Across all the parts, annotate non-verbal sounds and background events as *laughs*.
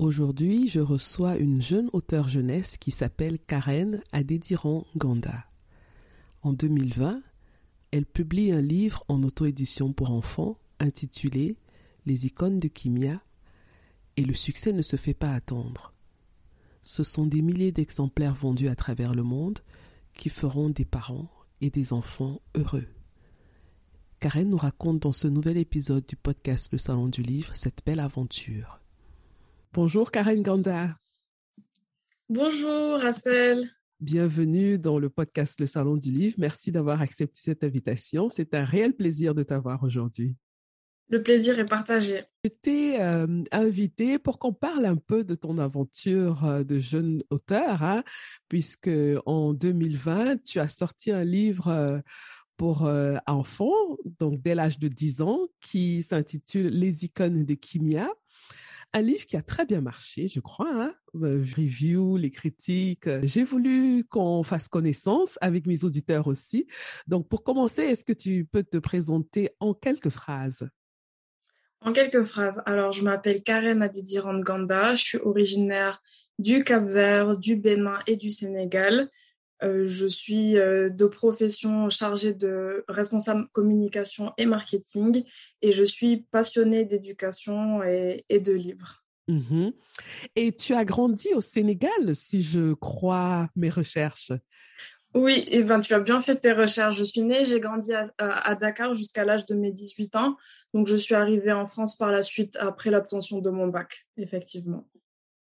Aujourd'hui, je reçois une jeune auteure jeunesse qui s'appelle Karen Adediran Ganda. En 2020, elle publie un livre en auto-édition pour enfants intitulé Les icônes de Kimia et le succès ne se fait pas attendre. Ce sont des milliers d'exemplaires vendus à travers le monde qui feront des parents et des enfants heureux. Karen nous raconte dans ce nouvel épisode du podcast Le Salon du Livre cette belle aventure. Bonjour Karen Ganda. Bonjour Rachel. Bienvenue dans le podcast Le Salon du Livre. Merci d'avoir accepté cette invitation. C'est un réel plaisir de t'avoir aujourd'hui. Le plaisir est partagé. Je t'ai euh, invité pour qu'on parle un peu de ton aventure euh, de jeune auteur, hein, puisque en 2020, tu as sorti un livre euh, pour enfants, donc dès l'âge de 10 ans, qui s'intitule Les icônes de Kimia. Un livre qui a très bien marché, je crois. Hein? Review, les critiques. J'ai voulu qu'on fasse connaissance avec mes auditeurs aussi. Donc, pour commencer, est-ce que tu peux te présenter en quelques phrases? En quelques phrases, alors je m'appelle Karen Adidirand Ganda, je suis originaire du Cap-Vert, du Bénin et du Sénégal. Euh, je suis euh, de profession chargée de responsable communication et marketing et je suis passionnée d'éducation et, de livres. Mmh et tu as grandi au Sénégal, si je crois mes recherches. Oui, et ben, tu as bien fait tes recherches. Je suis née, j'ai grandi à, Dakar jusqu'à l'âge de mes 18 ans. Donc, je suis arrivée en France par la suite après l'obtention de mon bac, effectivement.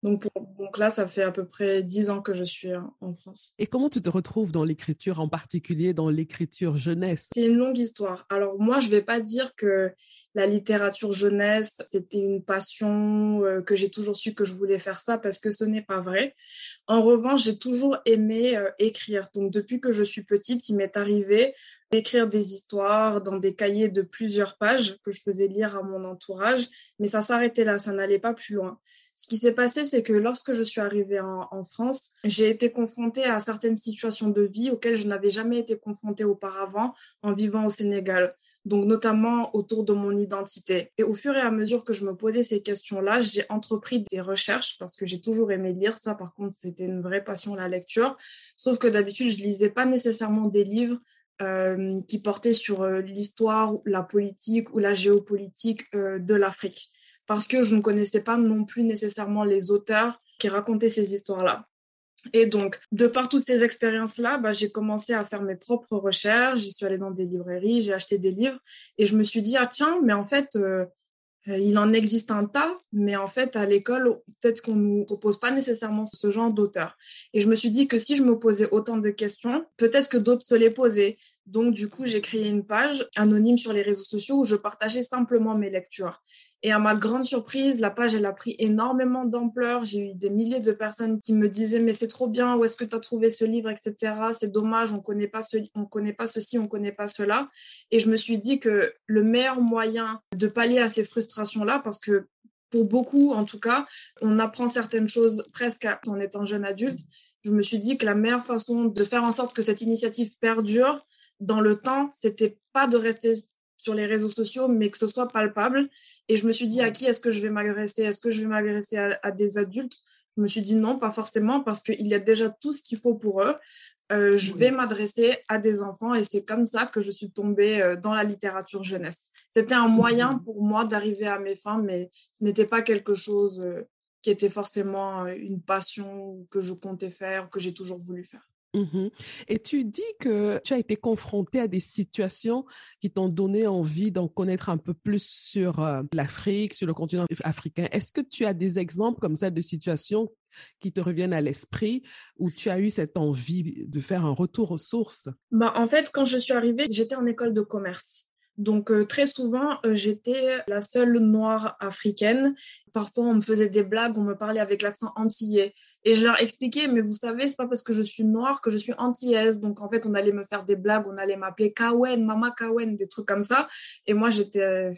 Donc, donc là, ça fait à peu près dix ans que je suis en France. Et comment tu te retrouves dans l'écriture, en particulier dans l'écriture jeunesse? C'est une longue histoire. Alors moi, je ne vais pas dire que la littérature jeunesse, c'était une passion, euh, que j'ai toujours su que je voulais faire ça, parce que ce n'est pas vrai. En revanche, j'ai toujours aimé euh, écrire. Donc depuis que je suis petite, il m'est arrivé d'écrire des histoires dans des cahiers de plusieurs pages que je faisais lire à mon entourage, mais ça s'arrêtait là, ça n'allait pas plus loin. Ce qui s'est passé, c'est que lorsque je suis arrivée en, France, j'ai été confrontée à certaines situations de vie auxquelles je n'avais jamais été confrontée auparavant en vivant au Sénégal. Donc, notamment autour de mon identité. Et au fur et à mesure que je me posais ces questions-là, j'ai entrepris des recherches parce que j'ai toujours aimé lire. Ça, par contre, c'était une vraie passion, la lecture. Sauf que d'habitude, je lisais pas nécessairement des livres euh, qui portaient sur euh, l'histoire, la politique ou la géopolitique euh, de l'Afrique parce que je ne connaissais pas non plus nécessairement les auteurs qui racontaient ces histoires-là. Et donc, de par toutes ces expériences-là, bah, j'ai commencé à faire mes propres recherches, j'y suis allée dans des librairies, j'ai acheté des livres et je me suis dit, ah tiens, mais en fait, euh, euh, il en existe un tas, mais en fait, à l'école, peut-être qu'on ne nous propose pas nécessairement ce genre d'auteur. Et je me suis dit que si je me posais autant de questions, peut-être que d'autres se les posaient. Donc, du coup, j'ai créé une page anonyme sur les réseaux sociaux où je partageais simplement mes lectures. Et à ma grande surprise, la page, elle a pris énormément d'ampleur. J'ai eu des milliers de personnes qui me disaient, mais c'est trop bien, où est-ce que tu as trouvé ce livre, etc. C'est dommage, on connaît ce, on connaît pas ceci, on connaît pas cela. Et je me suis dit que le meilleur moyen de pallier à ces frustrations-là, parce que pour beaucoup, en tout cas, on apprend certaines choses presque en étant jeune adulte. Je me suis dit que la meilleure façon de faire en sorte que cette initiative perdure dans le temps, c'était pas de rester sur les réseaux sociaux, mais que ce soit palpable et je me suis dit, à qui est-ce que je vais m'agresser Est-ce que je vais m'agresser à, des adultes? Je me suis dit non, pas forcément, parce qu'il y a déjà tout ce qu'il faut pour eux. Euh, je vais m'adresser à des enfants et c'est comme ça que je suis tombée euh, dans la littérature jeunesse. C'était un moyen pour moi d'arriver à mes fins, mais ce n'était pas quelque chose euh, qui était forcément une passion que je comptais faire, que j'ai toujours voulu faire. Mhm. Et tu dis que tu as été confronté à des situations qui t'ont donné envie d'en connaître un peu plus sur euh, l'Afrique, sur le continent africain. Est-ce que tu as des exemples comme ça de situations qui te reviennent à l'esprit où tu as eu cette envie de faire un retour aux sources? Bah, En fait, quand je suis arrivée, j'étais en école de commerce. Donc euh, très souvent, euh, j'étais la seule noire africaine. Parfois, on me faisait des blagues, on me parlait avec l'accent antillais. Et je leur expliquais, mais vous savez, c'est pas parce que je suis noire que je suis antillaise. Donc, en fait, on allait me faire des blagues, on allait m'appeler Kawen, Mama Kawen, des trucs comme ça. Et moi, j'étais,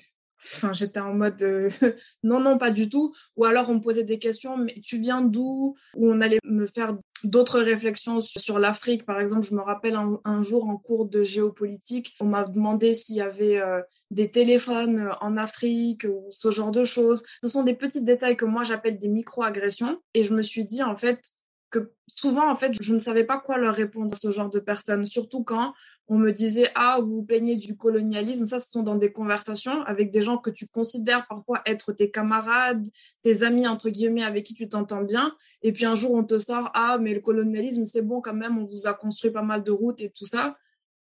enfin, j'étais en mode, euh, *laughs* non, non, pas du tout. Ou alors, on me posait des questions, mais tu viens d'où? Ou on allait me faire d'autres réflexions sur, l'Afrique. Par exemple, je me rappelle un, jour en cours de géopolitique, on m'a demandé s'il y avait euh, des téléphones en Afrique ou ce genre de choses. Ce sont des petits détails que moi j'appelle des micro-agressions. Et je me suis dit, en fait, souvent, en fait, je ne savais pas quoi leur répondre à ce genre de personnes, surtout quand on me disait ah vous vous plaignez du colonialisme ça ce sont dans des conversations avec des gens que tu considères parfois être tes camarades tes amis entre guillemets avec qui tu t'entends bien. Et puis un jour on te sort ah mais le colonialisme c'est bon quand même on vous a construit pas mal de routes et tout ça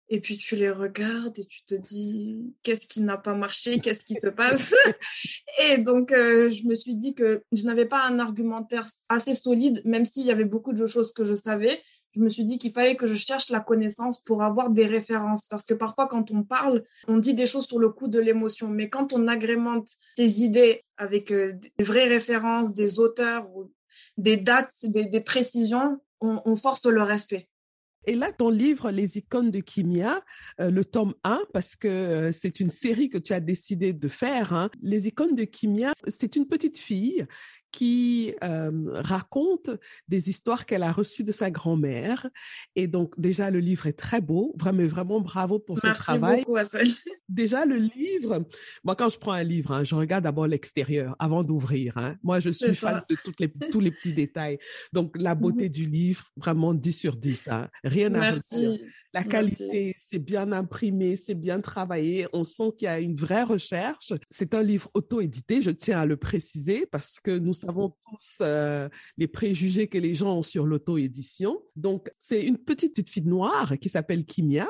et puis tu les regardes et tu te dis qu'est-ce qui n'a pas marché qu'est-ce qui se *laughs* passe? Et donc euh, je me suis dit que je n'avais pas un argumentaire assez solide même s'il y avait beaucoup de choses que je savais je me suis dit qu'il fallait que je cherche la connaissance pour avoir des références. Parce que parfois, quand on parle, on dit des choses sur le coup de l'émotion. Mais quand on agrémente ses idées avec euh, des vraies références, des auteurs, ou des dates, des, précisions, on, force le respect. Et là, ton livre, Les icônes de Kimia, euh, le tome 1, parce que euh, c'est une série que tu as décidé de faire, hein. Les icônes de Kimia, c'est une petite fille qui euh, raconte des histoires qu'elle a reçues de sa grand-mère. Et donc, déjà, le livre est très beau. Vraiment, vraiment bravo pour ce travail. Beaucoup, *laughs* déjà, le livre, moi, quand je prends un livre, hein, je regarde d'abord l'extérieur avant d'ouvrir. Hein. Moi, je suis fan de toutes les, tous les petits détails. Donc, la beauté du livre, vraiment 10 sur 10. Hein. Rien à redire. La qualité, c'est bien imprimé, c'est bien travaillé. On sent qu'il y a une vraie recherche. C'est un livre auto-édité, je tiens à le préciser, parce que nous savons tous euh, les préjugés que les gens ont sur l'auto-édition. Donc, c'est une petite fille noire qui s'appelle Kimia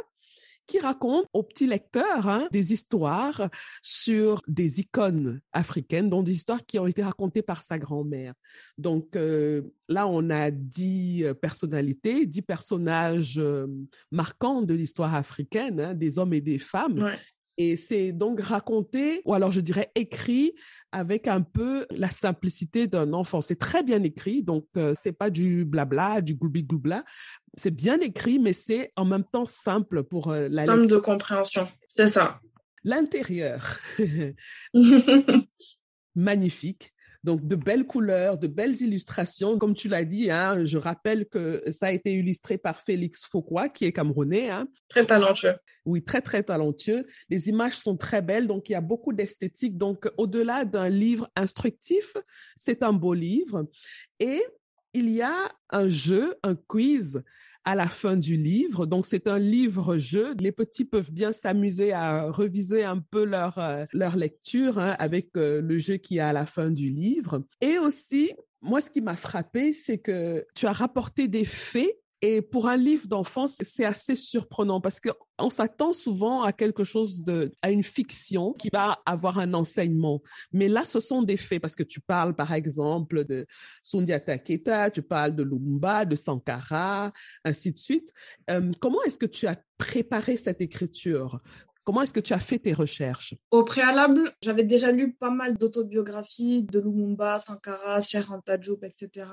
qui raconte aux petits lecteurs hein, des histoires sur des icônes africaines, dont des histoires qui ont été racontées par sa grand-mère. Donc euh, là, on a dix euh, personnalités, dix personnages marquants de l'histoire africaine, hein, des hommes et des femmes, et c'est donc raconté, ou alors je dirais écrit, avec un peu la simplicité d'un enfant. C'est très bien écrit, donc euh, c'est pas du blabla, du gloubi-gloubla. C'est bien écrit, mais c'est en même temps simple pour euh, la Simple de compréhension, c'est ça. L'intérieur, *laughs* magnifique. Donc, de belles couleurs, de belles illustrations. Comme tu l'as dit, hein, je rappelle que ça a été illustré par Félix Fauquois, qui est camerounais. Hein. Très talentueux. Oui, très, très talentueux. Les images sont très belles, donc il y a beaucoup d'esthétique. Donc, au-delà d'un livre instructif, c'est un beau livre. Et il y a un jeu, un quiz à la fin du livre. Donc, c'est un livre-jeu. Les petits peuvent bien s'amuser à reviser un peu leur, euh, leur lecture hein, avec euh, le jeu qui est à la fin du livre. Et aussi, moi, ce qui m'a frappé, c'est que tu as rapporté des faits et pour un livre d'enfance, c'est assez surprenant parce qu'on s'attend souvent à quelque chose de, à une fiction qui va avoir un enseignement. Mais là, ce sont des faits parce que tu parles, par exemple, de Sundiata Keita, tu parles de Lumumba, de Sankara, ainsi de suite. Euh, comment est-ce que tu as préparé cette écriture? Comment est-ce que tu as fait tes recherches? Au préalable, j'avais déjà lu pas mal d'autobiographies de Lumumba, Sankara, Anta Diop, etc.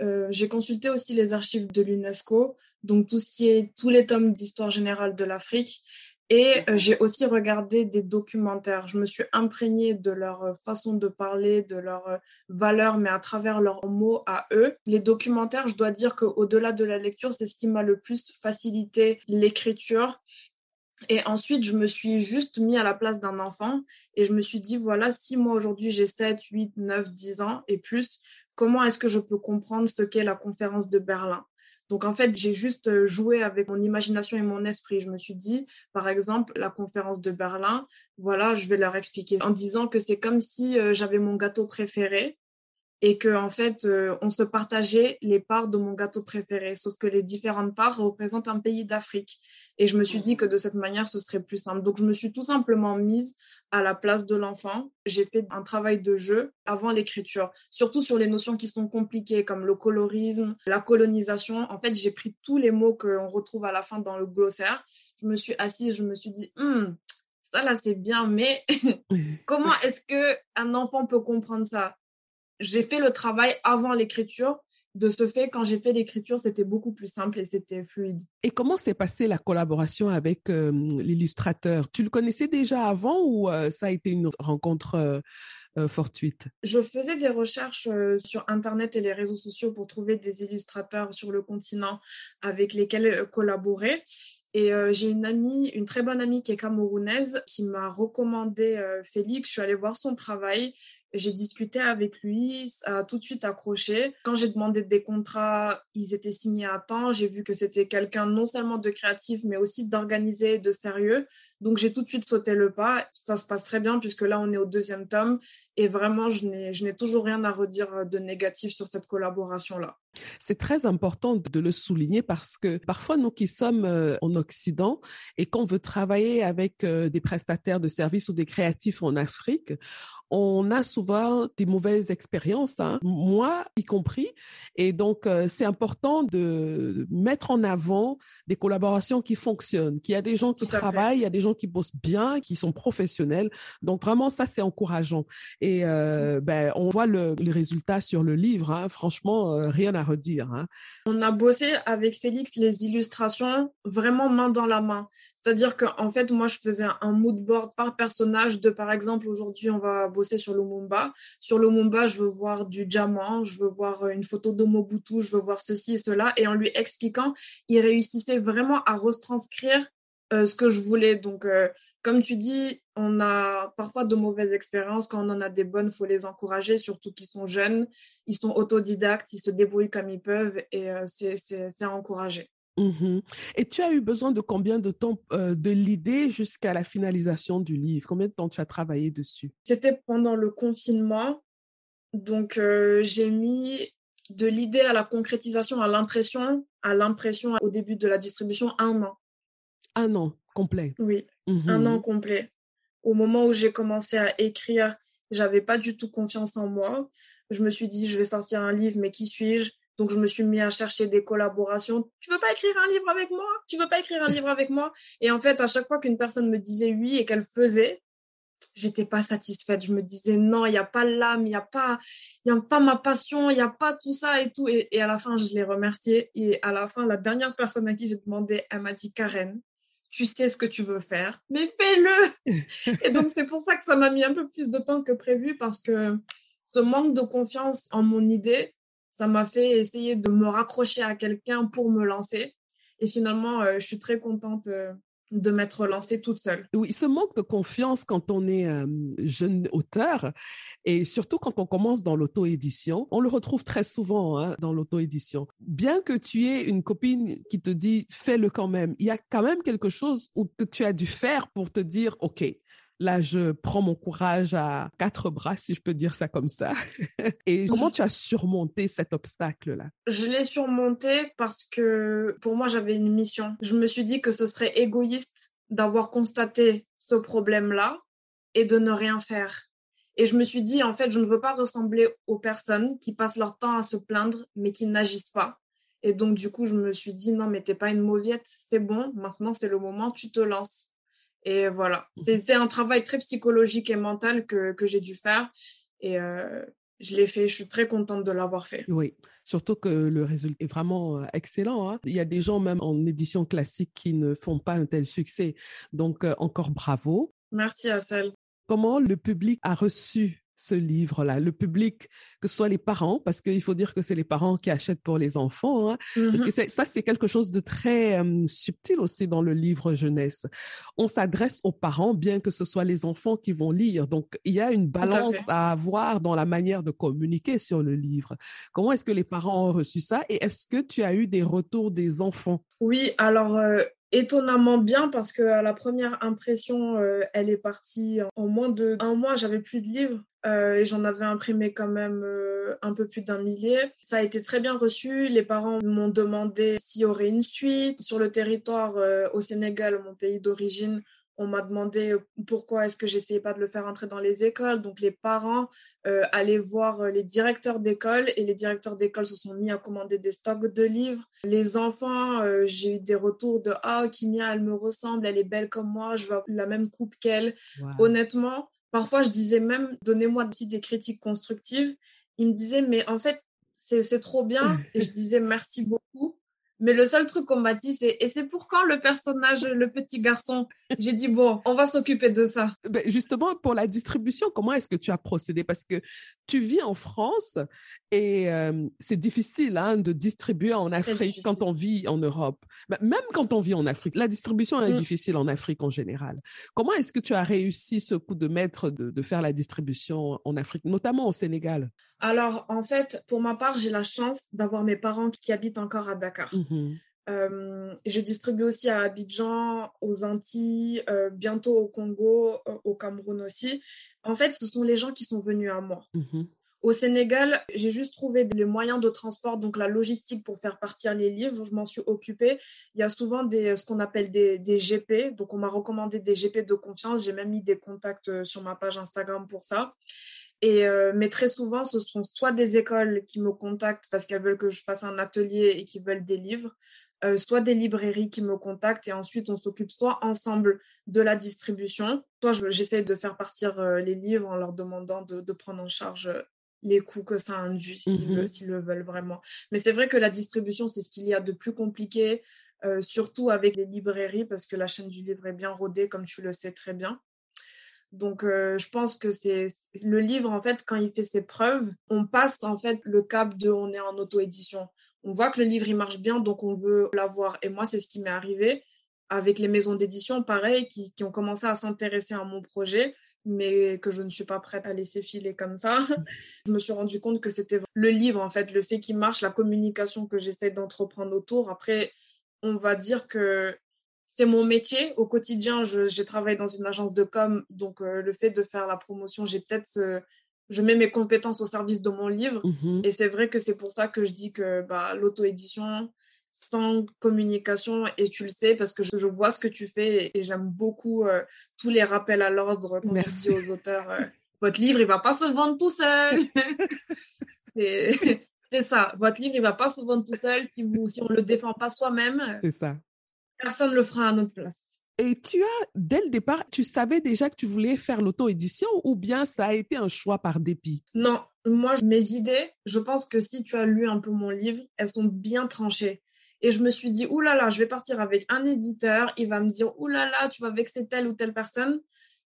Euh, j'ai consulté aussi les archives de l'UNESCO, donc tout ce qui est tous les tomes d'histoire générale de l'Afrique. Et euh, j'ai aussi regardé des documentaires. Je me suis imprégnée de leur euh, façon de parler, de leurs valeurs, mais à travers leurs mots à eux. Les documentaires, je dois dire qu'au-delà de la lecture, c'est ce qui m'a le plus facilité l'écriture. Et ensuite, je me suis juste mis à la place d'un enfant et je me suis dit, voilà, si moi aujourd'hui j'ai 7, 8, 9, 10 ans et plus, comment est-ce que je peux comprendre ce qu'est la conférence de Berlin? Donc en fait, j'ai juste euh, joué avec mon imagination et mon esprit. Je me suis dit, par exemple, la conférence de Berlin, voilà, je vais leur expliquer en disant que c'est comme si euh, j'avais mon gâteau préféré et que en fait euh, on se partageait les parts de mon gâteau préféré. Sauf que les différentes parts représentent un pays d'Afrique. Et je me suis dit que de cette manière ce serait plus simple. Donc je me suis tout simplement mise à la place de l'enfant. J'ai fait un travail de jeu avant l'écriture. Surtout sur les notions qui sont compliquées comme le colorisme la colonisation. En fait j'ai pris tous les mots qu'on retrouve à la fin dans le glossaire. Je me suis assise je me suis dit hum, ça là c'est bien mais *laughs* comment est-ce que un enfant peut comprendre ça? J'ai fait le travail avant l'écriture. De ce fait, quand j'ai fait l'écriture, c'était beaucoup plus simple et c'était fluide. Et comment s'est passée la collaboration avec euh, l'illustrateur? Tu le connaissais déjà avant ou euh, ça a été une rencontre euh, fortuite? Je faisais des recherches sur Internet et les réseaux sociaux pour trouver des illustrateurs sur le continent avec lesquels collaborer. Et j'ai une amie, une très bonne amie qui est camerounaise, qui m'a recommandé Félix. Je suis allée voir son travail. J'ai discuté avec lui, ça a tout de suite accroché. Quand j'ai demandé des contrats, ils étaient signés à temps. J'ai vu que c'était quelqu'un non seulement de créatif, mais aussi d'organisé, de sérieux. Donc j'ai tout de suite sauté le pas. Ça se passe très bien puisque là, on est au deuxième tome. Et vraiment, je n'ai toujours rien à redire de négatif sur cette collaboration-là. C'est très important de le souligner parce que parfois, nous qui sommes euh, en Occident et qu'on veut travailler avec euh, des prestataires de services ou des créatifs en Afrique, on a souvent des mauvaises expériences, hein, moi y compris. Et donc, euh, c'est important de mettre en avant des collaborations qui fonctionnent, qu'il y a des gens qui travaillent, il y a des gens qui bossent bien, qui sont professionnels. Donc, vraiment, ça, c'est encourageant. Et euh, ben, on voit le, le, résultat sur le livre. Hein. Franchement, rien à redire. Hein. On a bossé avec Félix les illustrations vraiment main dans la main. C'est-à-dire qu'en fait, moi, je faisais un mood board par personnage de, par exemple, aujourd'hui, on va bosser sur le Mumba. Sur le Mumba, je veux voir du diamant, je veux voir une photo de Mobutu, je veux voir ceci et cela. Et en lui expliquant, il réussissait vraiment à retranscrire euh, ce que je voulais. Donc, euh, comme tu dis, on a parfois de mauvaises expériences. Quand on en a des bonnes, il faut les encourager, surtout qu'ils sont jeunes, ils sont autodidactes, ils se débrouillent comme ils peuvent et euh, c'est à encourager. Mmh Et tu as eu besoin de combien de temps euh, de l'idée jusqu'à la finalisation du livre? Combien de temps tu as travaillé dessus? C'était pendant le confinement. Donc, euh, j'ai mis de l'idée à la concrétisation, à l'impression, à l'impression au début de la distribution, un an. Un an complet Oui, un an complet. Au moment où j'ai commencé à écrire, j'avais pas du tout confiance en moi. Je me suis dit, je vais sortir un livre, mais qui suis-je? Donc, je me suis mis à chercher des collaborations. Tu veux pas écrire un livre avec moi? Tu veux pas écrire un livre avec moi? Et en fait, à chaque fois qu'une personne me disait oui et qu'elle faisait, j'étais pas satisfaite. Je me disais non, il n'y a pas l'âme, il n'y a pas, il y a pas ma passion, il n'y a pas tout ça et tout. Et, à la fin, je l'ai remercié. Et à la fin, la dernière personne à qui j'ai demandé, elle m'a dit Karen, tu sais ce que tu veux faire, mais fais-le. *laughs* et donc, c'est pour ça que ça m'a mis un peu plus de temps que prévu parce que ce manque de confiance en mon idée ça m'a fait essayer de me raccrocher à quelqu'un pour me lancer. Et finalement, euh, je suis très contente euh, de m'être lancée toute seule. Oui, ce manque de confiance quand on est euh, jeune auteur et surtout quand on commence dans l'auto-édition, on le retrouve très souvent hein, dans l'auto-édition. Bien que tu aies une copine qui te dit fais-le quand même, il y a quand même quelque chose que tu as dû faire pour te dire ok, Là, je prends mon courage à quatre bras, si je peux dire ça comme ça. *laughs* Et comment tu as surmonté cet obstacle-là? Je l'ai surmonté parce que pour moi, j'avais une mission. Je me suis dit que ce serait égoïste d'avoir constaté ce problème-là et de ne rien faire. Et je me suis dit, en fait, je ne veux pas ressembler aux personnes qui passent leur temps à se plaindre, mais qui n'agissent pas. Et donc, du coup, je me suis dit, non, mais t'es pas une mauviette, c'est bon, maintenant c'est le moment, tu te lances. Et voilà, mmh c'est un travail très psychologique et mental que, que j'ai dû faire. Et euh, je l'ai fait, je suis très contente de l'avoir fait. Oui, surtout que le résultat est vraiment euh, excellent. Hein. Il y a des gens même en édition classique qui ne font pas un tel succès. Donc, euh, encore bravo. Merci celle. Comment le public a reçu ce livre-là, le public, que ce soit les parents, parce qu'il faut dire que c'est les parents qui achètent pour les enfants, hein, parce que mmh ça, c'est quelque chose de très subtil aussi dans le livre jeunesse. On s'adresse aux parents, bien que ce soit les enfants qui vont lire. Donc, il y a une balance à, avoir dans la manière de communiquer sur le livre. Comment est-ce que les parents ont reçu ça et est-ce que tu as eu des retours des enfants? Oui, alors... Euh, étonnamment bien parce que à la première impression, euh, elle est partie en moins de un mois. J'avais plus de livres euh, et j'en avais imprimé quand même euh, un peu plus d'un millier. Ça a été très bien reçu. Les parents m'ont demandé s'il y aurait une suite sur le territoire au Sénégal, mon pays d'origine on m'a demandé pourquoi est-ce que j'essayais pas de le faire entrer dans les écoles. Donc les parents euh, allaient voir les directeurs d'école et les directeurs d'école se sont mis à commander des stocks de livres. Les enfants, euh, j'ai eu des retours de ah Kimia, elle me ressemble, elle est belle comme moi, je veux la même coupe qu'elle. Honnêtement, parfois je disais même donnez-moi des critiques constructives. Ils me disaient mais en fait c'est trop bien et je disais merci beaucoup mais le seul truc qu'on m'a dit, c'est et c'est pour quand le personnage, le petit garçon? J'ai dit bon, on va s'occuper de ça. Ben justement, pour la distribution, comment est-ce que tu as procédé? Parce que tu vis en France et euh, c'est difficile hein, de distribuer en Afrique quand on vit en Europe. Ben, même quand on vit en Afrique, la distribution est mm. difficile en Afrique en général. Comment est-ce que tu as réussi ce coup de maître de, de faire la distribution en Afrique, notamment au Sénégal? Alors, en fait, pour ma part, j'ai la chance d'avoir mes parents qui habitent encore à Dakar. Mmh euh, je distribue aussi à Abidjan, aux Antilles, euh, bientôt au Congo, euh, au Cameroun aussi. En fait, ce sont les gens qui sont venus à moi. Mmh au Sénégal, j'ai juste trouvé les moyens de transport, donc la logistique pour faire partir les livres. Je m'en suis occupée. Il y a souvent des, ce qu'on appelle des, des, GP. Donc, on m'a recommandé des GP de confiance. J'ai même mis des contacts sur ma page Instagram pour ça. Et, euh, mais très souvent, ce sont soit des écoles qui me contactent parce qu'elles veulent que je fasse un atelier et qui veulent des livres, euh, soit des librairies qui me contactent et ensuite on s'occupe soit ensemble de la distribution, soit j'essaie de faire partir euh, les livres en leur demandant de, de, prendre en charge les coûts que ça induit mmh s'ils le veulent vraiment. Mais c'est vrai que la distribution, c'est ce qu'il y a de plus compliqué, surtout avec les librairies parce que la chaîne du livre est bien rodée, comme tu le sais très bien. Donc, euh, je pense que c'est le livre, en fait, quand il fait ses preuves, on passe, en fait, le cap de on est en auto-édition. On voit que le livre, il marche bien, donc on veut l'avoir. Et moi, c'est ce qui m'est arrivé avec les maisons d'édition, pareil, qui, qui, ont commencé à s'intéresser à mon projet, mais que je ne suis pas prête à laisser filer comme ça. *laughs* je me suis rendu compte que c'était le livre, en fait, le fait qu'il marche, la communication que j'essaie d'entreprendre autour. Après, on va dire que c'est mon métier. Au quotidien, je, travaille dans une agence de com, donc euh, le fait de faire la promotion, j'ai peut-être, je mets mes compétences au service de mon livre. Mmh et c'est vrai que c'est pour ça que je dis que bah, l'auto-édition, sans communication, et tu le sais, parce que je, vois ce que tu fais et, j'aime beaucoup euh, tous les rappels à l'ordre tu dis aux auteurs, euh, votre livre, il va pas se vendre tout seul. *laughs* *laughs* c'est ça, votre livre, il va pas se vendre tout seul si, vous, si on le défend pas soi-même. C'est ça personne ne le fera à notre place. Et tu as, dès le départ, tu savais déjà que tu voulais faire l'auto-édition ou bien ça a été un choix par dépit? Non, moi, mes idées, je pense que si tu as lu un peu mon livre, elles sont bien tranchées. Et je me suis dit, oulala, là là, je vais partir avec un éditeur, il va me dire, oulala, là là, tu vas vexer telle ou telle personne.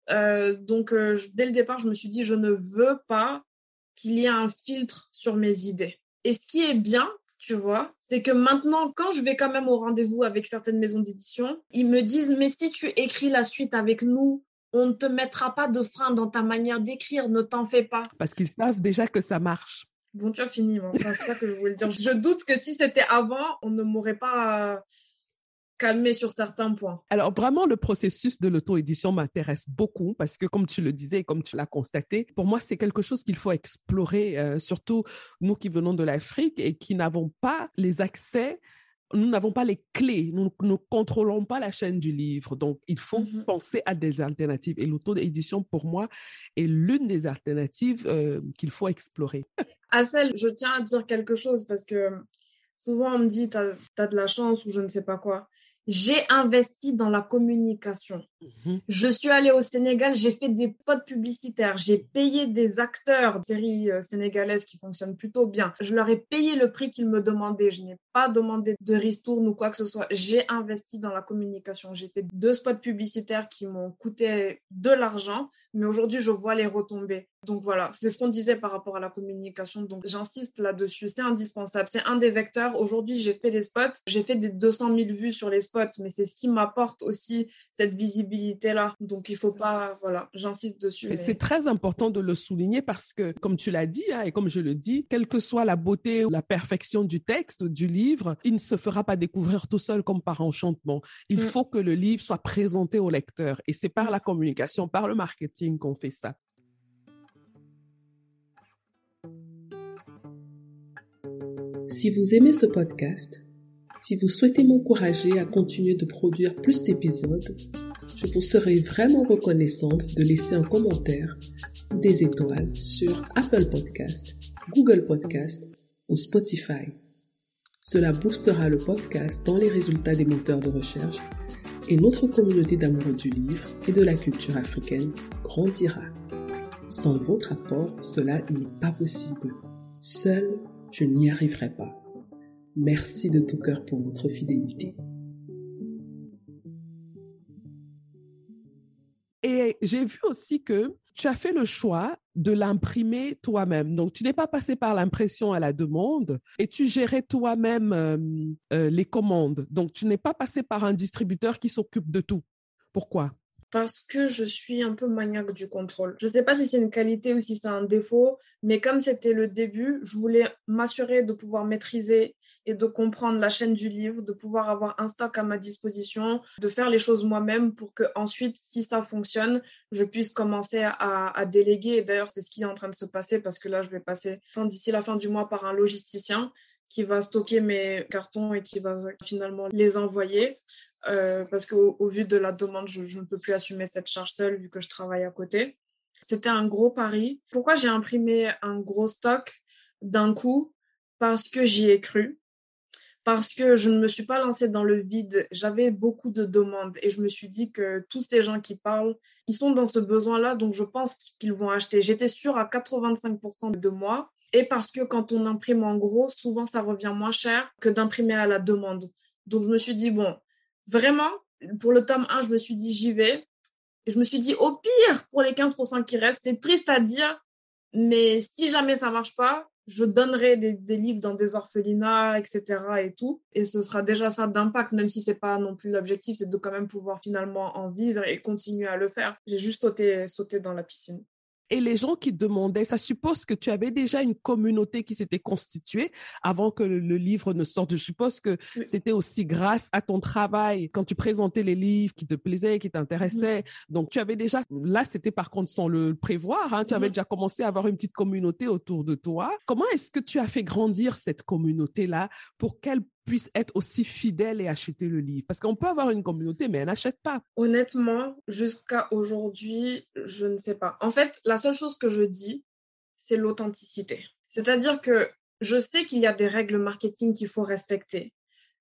Euh, donc, euh, dès le départ, je me suis dit, je ne veux pas qu'il y ait un filtre sur mes idées. Et ce qui est bien, tu vois. C'est que maintenant, quand je vais quand même au rendez-vous avec certaines maisons d'édition, ils me disent, mais si tu écris la suite avec nous, on ne te mettra pas de frein dans ta manière d'écrire, ne t'en fais pas. Parce qu'ils savent déjà que ça marche. Bon, tu as fini, c'est ça que je voulais dire. Je doute que si c'était avant, on ne m'aurait pas calmer sur certains points. Alors vraiment, le processus de l'auto-édition m'intéresse beaucoup parce que comme tu le disais et comme tu l'as constaté, pour moi, c'est quelque chose qu'il faut explorer, euh, surtout nous qui venons de l'Afrique et qui n'avons pas les accès nous n'avons pas les clés, nous ne contrôlons pas la chaîne du livre. Donc, il faut mm-hmm. penser à des alternatives. Et l'auto-édition, pour moi, est l'une des alternatives euh, qu'il faut explorer. *laughs* Assel, je tiens à dire quelque chose parce que souvent on me dit, tu as, as, de la chance ou je ne sais pas quoi j'ai investi dans la communication. Mhm. Je suis allée au Sénégal, j'ai fait des spots publicitaires, j'ai payé des acteurs de séries euh, sénégalaises qui fonctionnent plutôt bien. Je leur ai payé le prix qu'ils me demandaient. Je n'ai pas demandé de ristourne ou quoi que ce soit. J'ai investi dans la communication. J'ai fait deux spots publicitaires qui m'ont coûté de l'argent, mais aujourd'hui, je vois les retombées. Donc voilà, c'est ce qu'on disait par rapport à la communication. Donc j'insiste là-dessus, c'est indispensable. C'est un des vecteurs. Aujourd'hui, j'ai fait les spots, j'ai fait des 200 000 vues sur les spots mais c'est ce qui m'apporte aussi cette visibilité-là. Donc, il faut pas, voilà, j'insiste dessus. C'est très important de le souligner parce que, comme tu l'as dit, hein, et comme je le dis, quelle que soit la beauté ou la perfection du texte, du livre, il ne se fera pas découvrir tout seul comme par enchantement. Il mm. faut que le livre soit présenté au lecteur. Et c'est par mm. la communication, par le marketing qu'on fait ça. Si vous aimez ce podcast, si vous souhaitez m'encourager à continuer de produire plus d'épisodes, je vous serai vraiment reconnaissante de laisser un commentaire ou des étoiles sur Apple Podcast, Google Podcast ou Spotify. Cela boostera le podcast dans les résultats des moteurs de recherche et notre communauté d'amoureux du livre et de la culture africaine grandira. Sans votre apport, cela n'est pas possible. Seul, je n'y arriverai pas. Merci de tout cœur pour votre fidélité. Et j'ai vu aussi que tu as fait le choix de l'imprimer toi-même. Donc, tu n'es pas passé par l'impression à la demande et tu gérais toi-même euh, euh, les commandes. Donc, tu n'es pas passé par un distributeur qui s'occupe de tout. Pourquoi? Parce que je suis un peu maniaque du contrôle. Je ne sais pas si c'est une qualité ou si c'est un défaut, mais comme c'était le début, je voulais m'assurer de pouvoir maîtriser et de comprendre la chaîne du livre, de pouvoir avoir un stock à ma disposition, de faire les choses moi-même pour que ensuite, si ça fonctionne, je puisse commencer à, déléguer. Et d'ailleurs, c'est ce qui est en train de se passer parce que là, je vais passer d'ici la fin du mois par un logisticien qui va stocker mes cartons et qui va finalement les envoyer. Euh, parce qu'au au vu de la demande, je, ne peux plus assumer cette charge seule vu que je travaille à côté. C'était un gros pari. Pourquoi j'ai imprimé un gros stock? D'un coup Parce que j'y ai cru parce que je ne me suis pas lancée dans le vide. J'avais beaucoup de demandes et je me suis dit que tous ces gens qui parlent, ils sont dans ce besoin-là, donc je pense qu'ils vont acheter. J'étais sûre à 85% de moi. Et parce que quand on imprime en gros, souvent ça revient moins cher que d'imprimer à la demande. Donc je me suis dit, bon, vraiment, pour le tome 1, je me suis dit, j'y vais. Et je me suis dit, au pire, pour les 15% qui restent, c'est triste à dire, mais si jamais ça marche pas, je donnerai des, livres dans des orphelinats, etc. et tout. Et ce sera déjà ça d'impact, même si c'est pas non plus l'objectif, c'est de quand même pouvoir finalement en vivre et continuer à le faire. J'ai juste sauté, sauté dans la piscine. Et les gens qui demandaient, ça suppose que tu avais déjà une communauté qui s'était constituée avant que le, livre ne sorte. Je suppose que c'était aussi grâce à ton travail quand tu présentais les livres qui te plaisaient, qui t'intéressaient. Donc tu avais déjà, là c'était par contre sans le prévoir, hein, tu avais déjà commencé à avoir une petite communauté autour de toi. Comment est-ce que tu as fait grandir cette communauté-là? Pour qu'elle puisse être aussi fidèle et acheter le livre Parce qu'on peut avoir une communauté, mais elle n'achète pas. Honnêtement, jusqu'à aujourd'hui, je ne sais pas. En fait, la seule chose que je dis, c'est l'authenticité. C'est-à-dire que je sais qu'il y a des règles marketing qu'il faut respecter.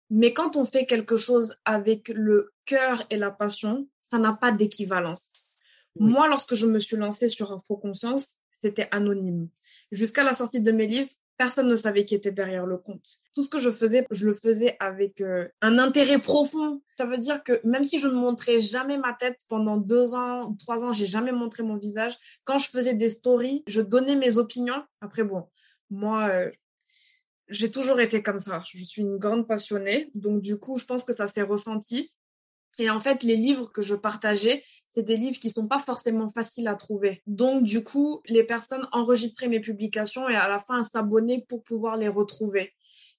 Mais quand on fait quelque chose avec le cœur et la passion, ça n'a pas d'équivalence. Moi, lorsque je me suis lancée sur Info Conscience, c'était anonyme. Jusqu'à la sortie de mes livres, personne ne savait qui était derrière le compte. Tout ce que je faisais, je le faisais avec euh, un intérêt profond. Ça veut dire que même si je ne montrais jamais ma tête pendant deux ans trois ans, j'ai jamais montré mon visage. Quand je faisais des stories, je donnais mes opinions. Après, bon, moi, euh, j'ai toujours été comme ça. Je suis une grande passionnée. Donc, du coup, je pense que ça s'est ressenti. Et en fait, les livres que je partageais, c'est des livres qui sont pas forcément faciles à trouver. Donc, du coup, les personnes enregistraient mes publications et à la fin s'abonnaient pour pouvoir les retrouver.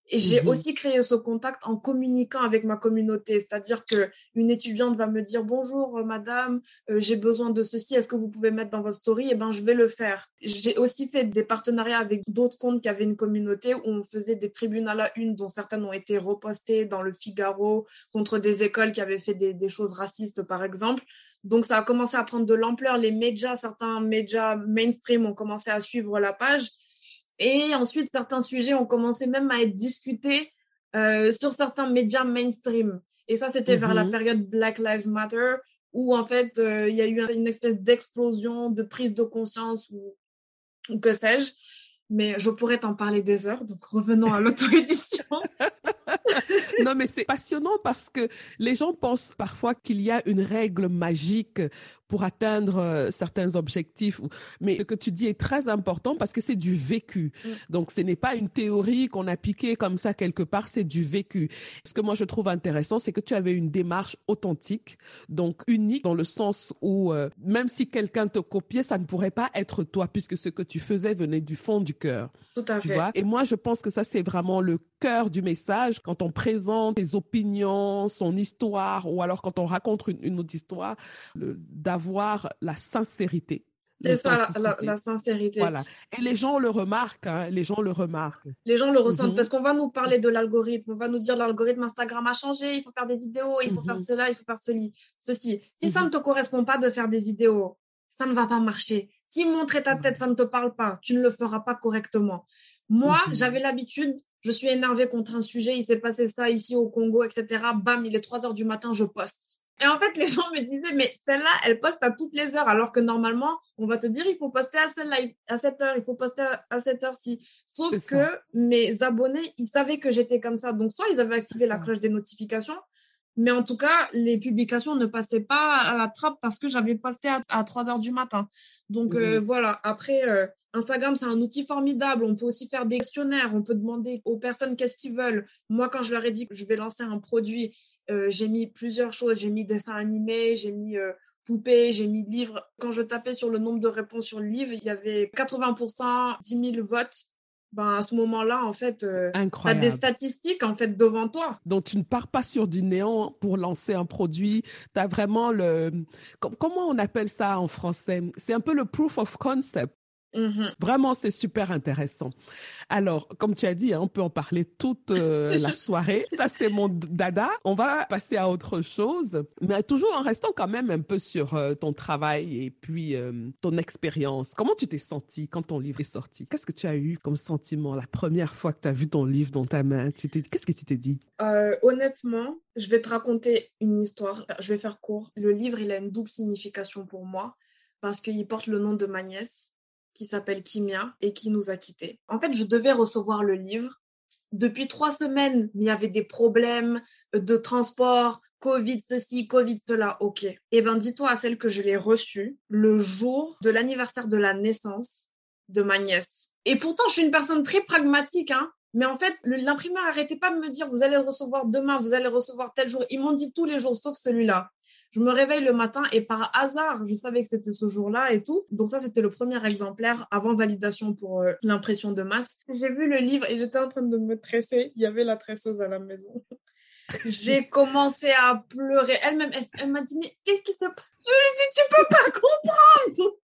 Et j'ai mmh aussi créé ce contact en communiquant avec ma communauté, c'est-à-dire que une étudiante va me dire bonjour euh, madame, euh, j'ai besoin de ceci, est-ce que vous pouvez mettre dans votre story? Et eh ben je vais le faire. J'ai aussi fait des partenariats avec d'autres comptes qui avaient une communauté où on faisait des tribunaux à la une dont certaines ont été repostées dans le Figaro contre des écoles qui avaient fait des, des choses racistes par exemple. Donc ça a commencé à prendre de l'ampleur. Les médias, certains médias mainstream ont commencé à suivre la page. Et ensuite, certains sujets ont commencé même à être discutés euh, sur certains médias mainstream. Et ça, c'était vers la mhm. période Black Lives Matter, où en fait, euh, il y a eu une espèce d'explosion, de prise de conscience ou, ou que sais-je. Mais je pourrais t'en parler des heures, donc revenons à *laughs* l'auto-édition. *laughs* non, mais c'est passionnant parce que les gens pensent parfois qu'il y a une règle magique pour atteindre euh, certains objectifs. Mais ce que tu dis est très important parce que c'est du vécu. Mm. Donc, ce n'est pas une théorie qu'on a piquée comme ça quelque part, c'est du vécu. Ce que moi je trouve intéressant, c'est que tu avais une démarche authentique, donc unique dans le sens où euh, même si quelqu'un te copiait, ça ne pourrait pas être toi puisque ce que tu faisais venait du fond du cœur. Tout à tu fait. Vois? Et moi, je pense que ça, c'est vraiment le cœur du message quand on présente ses opinions, son histoire, ou alors quand on raconte une, une autre histoire, d'avoir la sincérité. C'est ça, la, la, sincérité. Voilà. Et les gens le remarquent, hein, les gens le remarquent. Les gens le ressentent mm -hmm. parce qu'on va nous parler de l'algorithme, on va nous dire l'algorithme Instagram a changé, il faut faire des vidéos, il faut mm -hmm. faire cela, il faut faire celi, ceci. Si mm -hmm. ça ne te correspond pas de faire des vidéos, ça ne va pas marcher. Si montrer ta tête, ça ne te parle pas, tu ne le feras pas correctement. Moi, j'avais l'habitude, je suis énervée contre un sujet, il s'est passé ça ici au Congo, etc. Bam, il est 3 heures du matin, je poste. Et en fait, *laughs* les gens me disaient, mais celle-là, elle poste à toutes les heures, alors que normalement, on va te dire, il faut poster à, celle-là, à cette heure, il faut poster à cette heure-ci. Sauf que mes abonnés, ils savaient que j'étais comme ça. Donc, soit ils avaient activé la cloche des notifications, mais en tout cas, les publications ne passaient pas à la trappe parce que j'avais posté à, à 3 heures du matin. Donc, euh, voilà. Après, euh, Instagram, c'est un outil formidable. On peut aussi faire des questionnaires. On peut demander aux personnes qu'est-ce qu'ils veulent. Moi, quand je leur ai dit que je vais lancer un produit, euh, j'ai mis plusieurs choses. J'ai mis dessin animé, j'ai mis euh, poupée, j'ai mis livre. Quand je tapais sur le nombre de réponses sur le livre, il y avait 80%, 10 000 votes. Ben, à ce moment-là, en fait, euh, tu as des statistiques en fait devant toi. Donc, tu ne pars pas sur du néant pour lancer un produit. Tu as vraiment le... Comment on appelle ça en français? C'est un peu le proof of concept. Mmh. Vraiment, c'est super intéressant. Alors, comme tu as dit, hein, on peut en parler toute euh, la *laughs* soirée. Ça, c'est mon dada. On va passer à autre chose, mais toujours en restant quand même un peu sur euh, ton travail et puis euh, ton expérience. Comment tu t'es senti quand ton livre est sorti? Qu'est-ce que tu as eu comme sentiment la première fois que tu as vu ton livre dans ta main? Tu t'es Qu'est-ce que tu t'es dit? Honnêtement, je vais te raconter une histoire. Je vais faire court. Le livre, il a une double signification pour moi parce qu'il porte le nom de ma nièce qui s'appelle Kimia et qui nous a quittés. En fait, je devais recevoir le livre. Depuis trois semaines, il y avait des problèmes de transport, Covid ceci, Covid cela, ok. Eh bien, dis-toi à celle que je l'ai reçue le jour de l'anniversaire de la naissance de ma nièce. Et pourtant, je suis une personne très pragmatique, hein. Mais en fait, l'imprimeur arrêtait pas de me dire, vous allez le recevoir demain, vous allez le recevoir tel jour. Ils m'ont dit tous les jours, sauf celui-là. Je me réveille le matin et par hasard, je savais que c'était ce jour-là et tout. Donc ça, c'était le premier exemplaire avant validation pour euh, l'impression de masse. J'ai vu le livre et j'étais en train de me tresser. Il y avait la tresseuse à la maison. J'ai commencé à pleurer. Elle-même, elle, elle m'a dit, mais qu'est-ce qui se passe? Je lui ai dit, tu peux pas comprendre.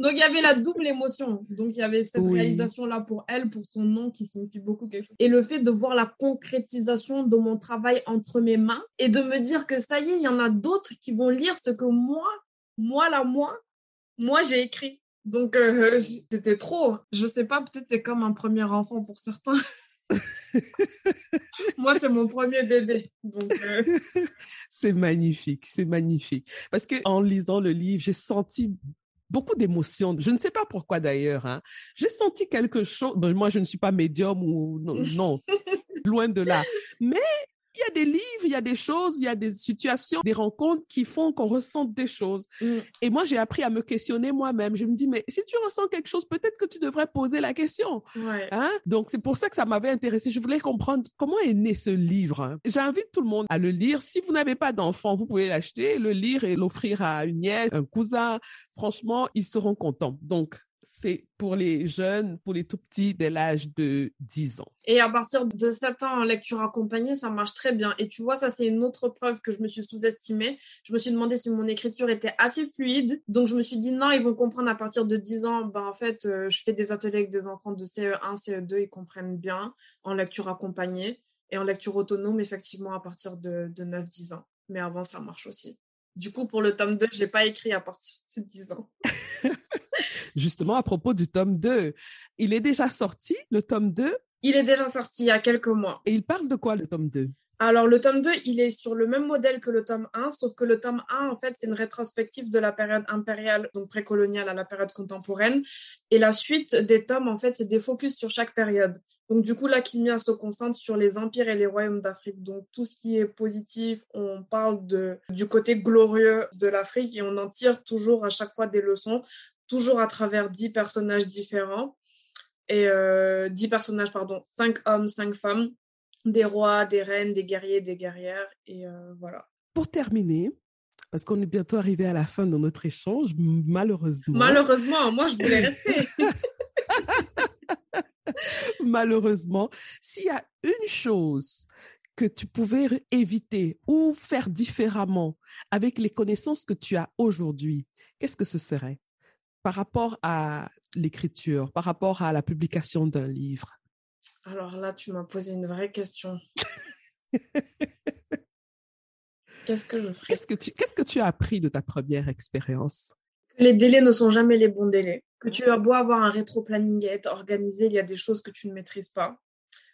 Donc, il y avait la double émotion. Donc, il y avait cette oui. réalisation-là pour elle, pour son nom, qui signifie beaucoup quelque chose. Et le fait de voir la concrétisation de mon travail entre mes mains et de me dire que ça y est, il y en a d'autres qui vont lire ce que moi, moi, là, moi, moi, j'ai écrit. Donc, euh, c'était trop. Je sais pas, peut-être c'est comme un premier enfant pour certains. *laughs* Moi, c'est mon premier bébé. Euh... *laughs* c'est magnifique, c'est magnifique. Parce que en lisant le livre, j'ai senti beaucoup d'émotions. Je ne sais pas pourquoi d'ailleurs. Hein. J'ai senti quelque chose. Bon, moi, je ne suis pas médium ou non, non *laughs* loin de là. Mais il y a des livres, il y a des choses, il y a des situations, des rencontres qui font qu'on ressente des choses. Mm. Et moi, j'ai appris à me questionner moi-même. Je me dis, mais si tu ressens quelque chose, peut-être que tu devrais poser la question. Ouais. Hein? Donc, c'est pour ça que ça m'avait intéressé. Je voulais comprendre comment est né ce livre. J'invite tout le monde à le lire. Si vous n'avez pas d'enfant, vous pouvez l'acheter, le lire et l'offrir à une nièce, un cousin. Franchement, ils seront contents. Donc, c'est pour les jeunes, pour les tout petits dès l'âge de 10 ans. Et à partir de 7 ans en lecture accompagnée, ça marche très bien. Et tu vois, ça c'est une autre preuve que je me suis sous-estimée. Je me suis demandé si mon écriture était assez fluide. Donc je me suis dit non, ils vont comprendre à partir de 10 ans. Ben, en fait, euh, je fais des ateliers avec des enfants de CE1, CE2, ils comprennent bien en lecture accompagnée. Et en lecture autonome, effectivement, à partir de, de 9-10 ans. Mais avant, ça marche aussi. Du coup, pour le tome 2, je n'ai pas écrit à partir de 10 ans. *laughs* Justement, à propos du tome 2, il est déjà sorti, le tome 2 Il est déjà sorti il y a quelques mois. Et il parle de quoi, le tome 2 alors, le tome 2, il est sur le même modèle que le tome 1, sauf que le tome 1, en fait, c'est une rétrospective de la période impériale, donc précoloniale, à la période contemporaine. Et la suite des tomes, en fait, c'est des focus sur chaque période. Donc du coup, là, Kimia se concentre sur les empires et les royaumes d'Afrique. Donc tout ce qui est positif, on parle de, du côté glorieux de l'Afrique et on en tire toujours à chaque fois des leçons, toujours à travers dix personnages différents. Et euh, dix personnages, pardon, cinq hommes, cinq femmes, des rois, des reines, des guerriers, des guerrières. Et euh, voilà. Pour terminer, parce qu'on est bientôt arrivé à la fin de notre échange, malheureusement. Malheureusement, moi, je voulais rester. *laughs* malheureusement, s'il y a une chose que tu pouvais éviter ou faire différemment avec les connaissances que tu as aujourd'hui, qu'est-ce que ce serait? Par rapport à l'écriture, par rapport à la publication d'un livre? Alors là, tu m'as posé une vraie question. *laughs* qu'est-ce que je ferais? Qu'est-ce que tu qu'est-ce que tu as appris de ta première expérience? Les délais ne sont jamais les bons délais. Que tu as beau avoir un rétro-planning et être organisé, il y a des choses que tu ne maîtrises pas,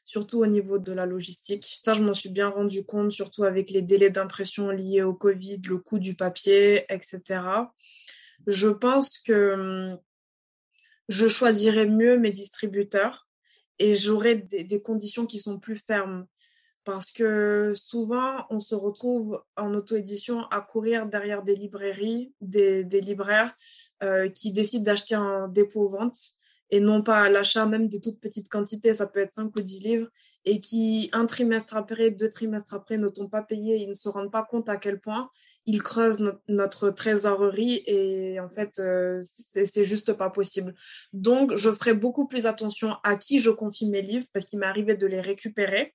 surtout au niveau de la logistique. Ça, je m'en suis bien rendu compte, surtout avec les délais d'impression liés au Covid, le coût du papier, etc. Je pense que hum, je choisirais mieux mes distributeurs et j'aurais des, conditions qui sont plus fermes. Parce que souvent, on se retrouve en auto-édition à courir derrière des librairies, des, des libraires euh, qui décident d'acheter un dépôt-vente et non pas à l'achat même des toutes petites quantités, ça peut être 5 ou 10 livres, et qui, un trimestre après, deux trimestres après, ne t'ont pas payé, ils ne se rendent pas compte à quel point ils creusent notre, notre trésorerie et en fait, euh, c'est juste pas possible. Donc, je ferai beaucoup plus attention à qui je confie mes livres parce qu'il m'est arrivé de les récupérer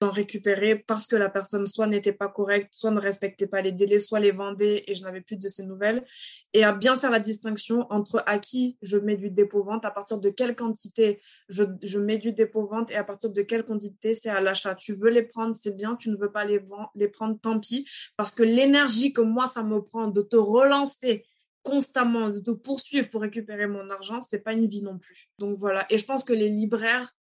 d'en récupérer parce que la personne soit n'était pas correcte, soit ne respectait pas les délais, soit les vendait et je n'avais plus de ces nouvelles. Et à bien faire la distinction entre à qui je mets du dépôt-vente, à partir de quelle quantité je, je mets du dépôt-vente et à partir de quelle quantité c'est à l'achat. Tu veux les prendre, c'est bien, tu ne veux pas les, les prendre, tant pis, parce que l'énergie que moi, ça me prend de te relancer constamment, de te poursuivre pour récupérer mon argent, c'est pas une vie non plus. Donc voilà. Et je pense que les libraires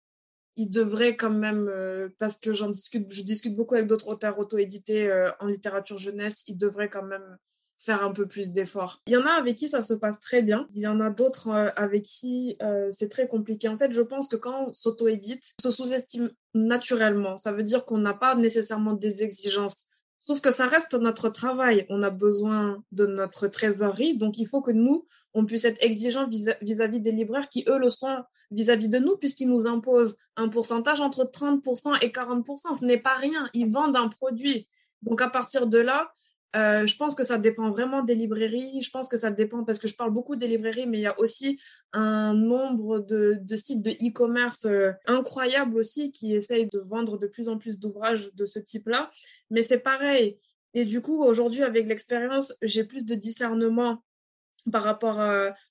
il devrait quand même, euh, parce que j'en discute, je discute beaucoup avec d'autres auteurs auto-édités euh, en littérature jeunesse, il devrait quand même faire un peu plus d'efforts. Il y en a avec qui ça se passe très bien, il y en a d'autres euh, avec qui c'est très compliqué. En fait, je pense que quand on s'auto-édite, on se sous-estime naturellement. Ça veut dire qu'on n'a pas nécessairement des exigences. Sauf que ça reste notre travail. On a besoin de notre trésorerie. Donc, il faut que nous, on puisse être exigeants vis-à-vis des libraires qui, eux, le sont vis-à-vis de nous, puisqu'ils nous imposent un pourcentage entre 30% et 40%. Ce n'est pas rien. Ils vendent un produit. Donc, à partir de là, euh, je pense que ça dépend vraiment des librairies. Je pense que ça dépend parce que je parle beaucoup des librairies, mais il y a aussi un nombre de, sites de e-commerce euh, incroyables aussi qui essayent de vendre de plus en plus d'ouvrages de ce type-là. Mais c'est pareil. Et du coup, aujourd'hui, avec l'expérience, j'ai plus de discernement par rapport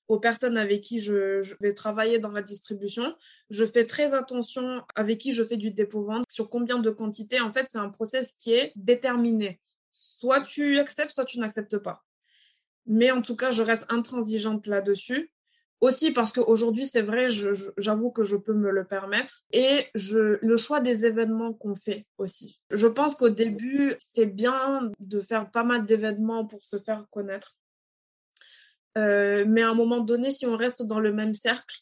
aux personnes avec qui je, vais travailler dans la distribution. Je fais très attention avec qui je fais du dépôt-vente, sur combien de quantités. En fait, c'est un process qui est déterminé. Soit tu acceptes, soit tu n'acceptes pas. Mais en tout cas, je reste intransigeante là-dessus. Aussi parce qu'aujourd'hui, c'est vrai, j'avoue que je peux me le permettre. Et le choix des événements qu'on fait aussi. Je pense qu'au début, c'est bien de faire pas mal d'événements pour se faire connaître euh, mais à un moment donné, si on reste dans le même cercle,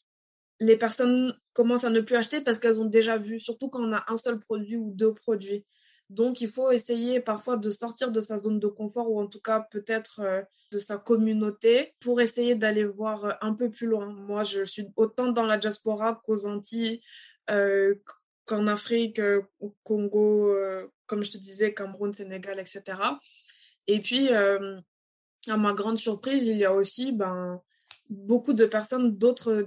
les personnes commencent à ne plus acheter parce qu'elles ont déjà vu, surtout quand on a un seul produit ou deux produits. Donc, il faut essayer parfois de sortir de sa zone de confort ou en tout cas peut-être euh, de sa communauté pour essayer d'aller voir euh, un peu plus loin. Moi, je suis autant dans la diaspora qu'aux Antilles, qu'en Afrique, au Congo, comme je te disais, Cameroun, Sénégal, etc. Et puis, à ma grande surprise, il y a aussi ben, beaucoup de personnes d'autres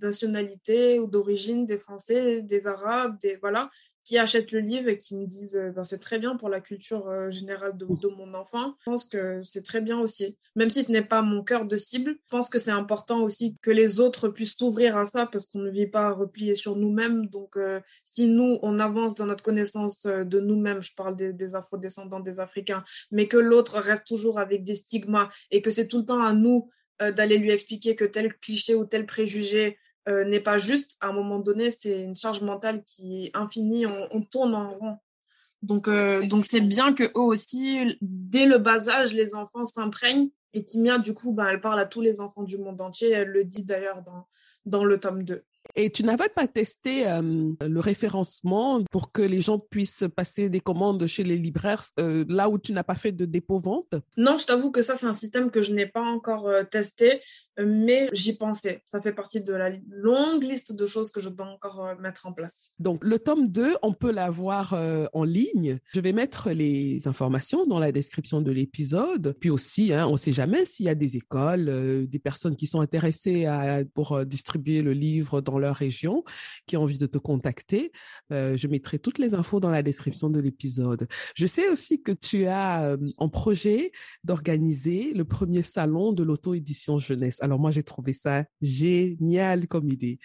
nationalités ou d'origine, des Français, des Arabes, des, voilà, qui achètent le livre et qui me disent euh, ben, c'est très bien pour la culture euh, générale de, mon enfant. Je pense que c'est très bien aussi. Même si ce n'est pas mon cœur de cible, je pense que c'est important aussi que les autres puissent s'ouvrir à ça parce qu'on ne vit pas replié sur nous-mêmes. Donc, euh, si nous, on avance dans notre connaissance de nous-mêmes, je parle des afro-descendants, des Africains, mais que l'autre reste toujours avec des stigmas et que c'est tout le temps à nous d'aller lui expliquer que tel cliché ou tel préjugé euh, n'est pas juste. À un moment donné, c'est une charge mentale qui est infinie, on, tourne en rond. Donc, euh, donc c'est bien que eux aussi, dès le bas âge, les enfants s'imprègnent. Et Kimia, du coup, ben, elle parle à tous les enfants du monde entier. Elle le dit d'ailleurs dans, dans le tome 2. Et tu n'avais pas testé euh, le référencement pour que les gens puissent passer des commandes chez les libraires euh, là où tu n'as pas fait de dépôt-vente? Non, je t'avoue que ça, c'est un système que je n'ai pas encore euh, testé, mais j'y pensais. Ça fait partie de la longue liste de choses que je dois encore mettre en place. Donc, le tome 2, on peut l'avoir en ligne. Je vais mettre les informations dans la description de l'épisode. Puis aussi, hein, on ne sait jamais s'il y a des écoles, des personnes qui sont intéressées à, pour distribuer le livre dans leur région, qui ont envie de te contacter. je mettrai toutes les infos dans la description de l'épisode. Je sais aussi que tu as euh, en projet d'organiser le premier salon de l'auto-édition jeunesse. Alors moi, j'ai trouvé ça génial comme idée.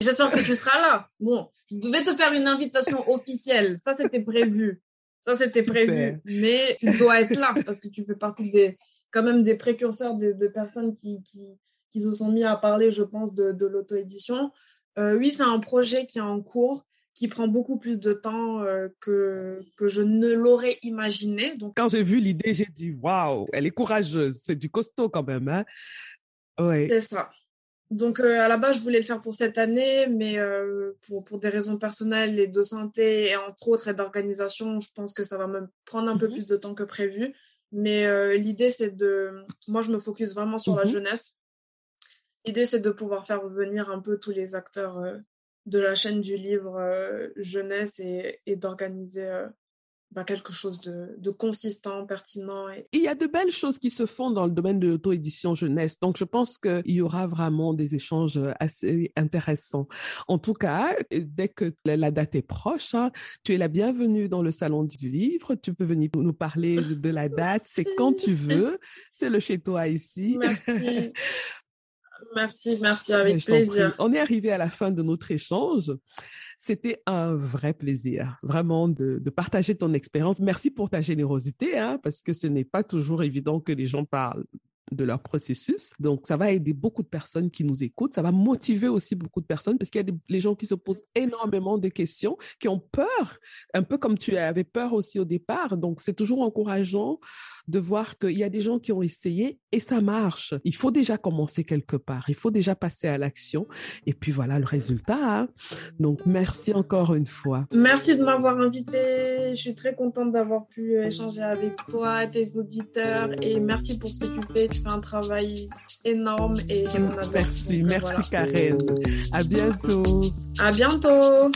J'espère que tu seras là. Bon, je devais te faire une invitation officielle. Ça, c'était prévu. Ça, c'était prévu. Mais tu dois être là parce que tu fais partie des, quand même des précurseurs de, personnes qui, qui, qui, se sont mis à parler, je pense, de, de l'auto-édition. Euh, oui, c'est un projet qui est en cours qui prend beaucoup plus de temps euh, que, que je ne l'aurais imaginé. Donc... Quand j'ai vu l'idée, j'ai dit waouh, elle est courageuse, c'est du costaud quand même. Hein? Ouais. C'est ça. Donc euh, à la base, je voulais le faire pour cette année, mais euh, pour, pour des raisons personnelles et de santé, et entre autres, et d'organisation, je pense que ça va me prendre un peu mhm. plus de temps que prévu. Mais l'idée, c'est de... Moi, je me focus vraiment sur la mhm. jeunesse. L'idée, c'est de pouvoir faire venir un peu tous les acteurs de la chaîne du livre euh, jeunesse et, d'organiser euh, bah, quelque chose de, consistant, pertinent. Et... Il y a de belles choses qui se font dans le domaine de l'auto-édition jeunesse. Donc, je pense qu'il y aura vraiment des échanges assez intéressants. En tout cas, dès que la date est proche, hein, tu es la bienvenue dans le salon du livre. Tu peux venir nous parler de la *laughs* date. C'est quand tu veux. C'est le chez toi ici. Merci. *laughs* Merci, merci, avec plaisir. On est arrivé à la fin de notre échange. C'était un vrai plaisir, vraiment, de, partager ton expérience. Merci pour ta générosité, hein, parce que ce n'est pas toujours évident que les gens parlent de leur processus. Donc, ça va aider beaucoup de personnes qui nous écoutent. Ça va motiver aussi beaucoup de personnes parce qu'il y a des les gens qui se posent énormément de questions, qui ont peur, un peu comme tu avais peur aussi au départ. Donc, c'est toujours encourageant de voir qu'il y a des gens qui ont essayé et ça marche. Il faut déjà commencer quelque part, il faut déjà passer à l'action et puis voilà le résultat. Hein. Donc merci encore une fois. Merci de m'avoir invité. Je suis très contente d'avoir pu échanger avec toi, tes auditeurs et merci pour ce que tu fais. Tu fais un travail énorme et on. Merci, merci. Karen. À bientôt. À bientôt.